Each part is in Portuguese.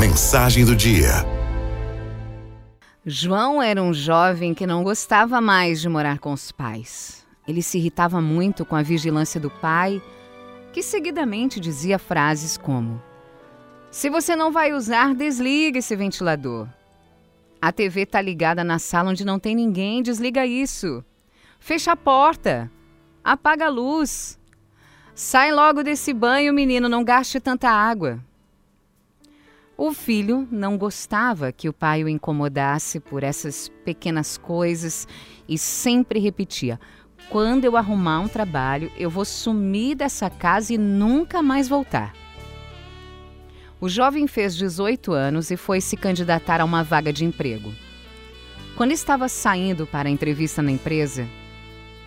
Mensagem do dia. João era um jovem que não gostava mais de morar com os pais. Ele se irritava muito com a vigilância do pai, que seguidamente dizia frases como: Se você não vai usar, desliga esse ventilador. A TV está ligada na sala onde não tem ninguém, desliga isso. Fecha a porta. Apaga a luz. Sai logo desse banho, menino, não gaste tanta água. O filho não gostava que o pai o incomodasse por essas pequenas coisas e sempre repetia: quando eu arrumar um trabalho, eu vou sumir dessa casa e nunca mais voltar. O jovem fez 18 anos e foi se candidatar a uma vaga de emprego. Quando estava saindo para a entrevista na empresa,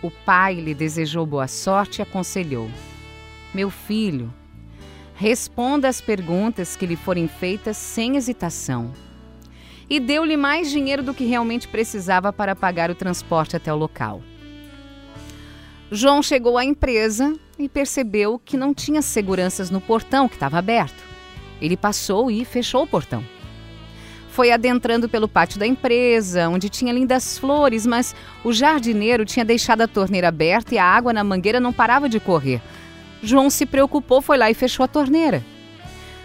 o pai lhe desejou boa sorte e aconselhou: Meu filho, Responda as perguntas que lhe forem feitas sem hesitação. E deu-lhe mais dinheiro do que realmente precisava para pagar o transporte até o local. João chegou à empresa e percebeu que não tinha seguranças no portão que estava aberto. Ele passou e fechou o portão. Foi adentrando pelo pátio da empresa, onde tinha lindas flores, mas o jardineiro tinha deixado a torneira aberta e a água na mangueira não parava de correr. João se preocupou, foi lá e fechou a torneira.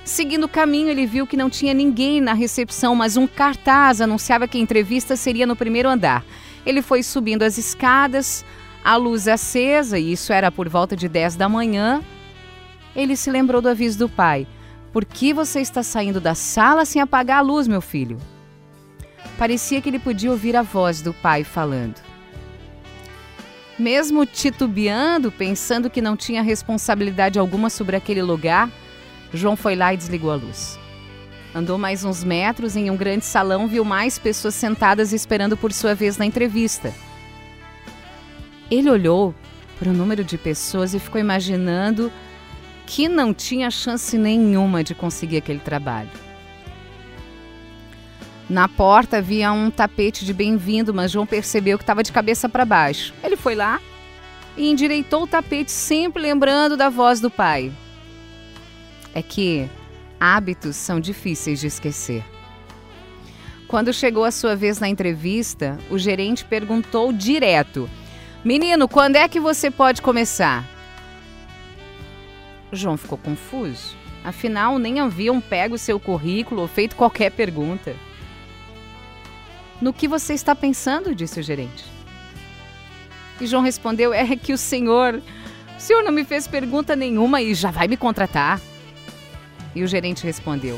Seguindo o caminho, ele viu que não tinha ninguém na recepção, mas um cartaz anunciava que a entrevista seria no primeiro andar. Ele foi subindo as escadas, a luz acesa, e isso era por volta de 10 da manhã. Ele se lembrou do aviso do pai: Por que você está saindo da sala sem apagar a luz, meu filho? Parecia que ele podia ouvir a voz do pai falando. Mesmo titubeando, pensando que não tinha responsabilidade alguma sobre aquele lugar, João foi lá e desligou a luz. Andou mais uns metros em um grande salão, viu mais pessoas sentadas esperando por sua vez na entrevista. Ele olhou para o número de pessoas e ficou imaginando que não tinha chance nenhuma de conseguir aquele trabalho. Na porta havia um tapete de bem-vindo, mas João percebeu que estava de cabeça para baixo. Ele foi lá e endireitou o tapete, sempre lembrando da voz do pai. É que hábitos são difíceis de esquecer. Quando chegou a sua vez na entrevista, o gerente perguntou direto: Menino, quando é que você pode começar? João ficou confuso. Afinal, nem haviam pego seu currículo ou feito qualquer pergunta. No que você está pensando? disse o gerente. E João respondeu: É que o senhor. O senhor não me fez pergunta nenhuma e já vai me contratar. E o gerente respondeu: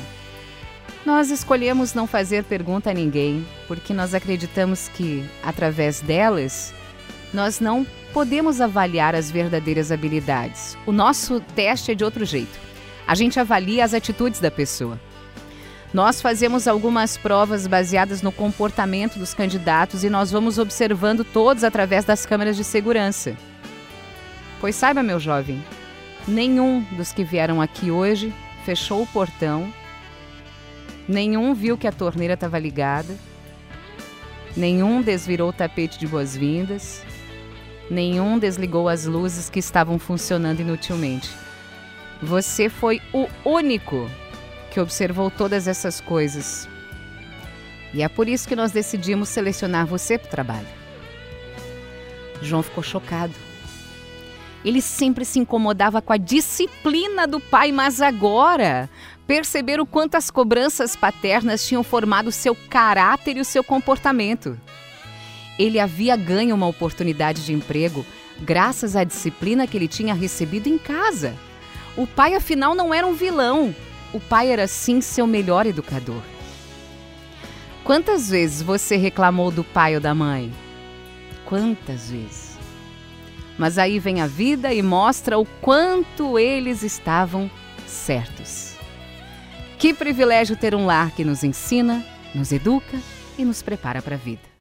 Nós escolhemos não fazer pergunta a ninguém, porque nós acreditamos que, através delas, nós não podemos avaliar as verdadeiras habilidades. O nosso teste é de outro jeito. A gente avalia as atitudes da pessoa. Nós fazemos algumas provas baseadas no comportamento dos candidatos e nós vamos observando todos através das câmeras de segurança. Pois saiba, meu jovem, nenhum dos que vieram aqui hoje fechou o portão, nenhum viu que a torneira estava ligada, nenhum desvirou o tapete de boas-vindas, nenhum desligou as luzes que estavam funcionando inutilmente. Você foi o único que observou todas essas coisas. E é por isso que nós decidimos selecionar você para o trabalho. João ficou chocado. Ele sempre se incomodava com a disciplina do pai, mas agora perceberam quantas cobranças paternas tinham formado seu caráter e o seu comportamento. Ele havia ganho uma oportunidade de emprego graças à disciplina que ele tinha recebido em casa. O pai, afinal, não era um vilão, o pai era sim seu melhor educador. Quantas vezes você reclamou do pai ou da mãe? Quantas vezes? Mas aí vem a vida e mostra o quanto eles estavam certos. Que privilégio ter um lar que nos ensina, nos educa e nos prepara para a vida.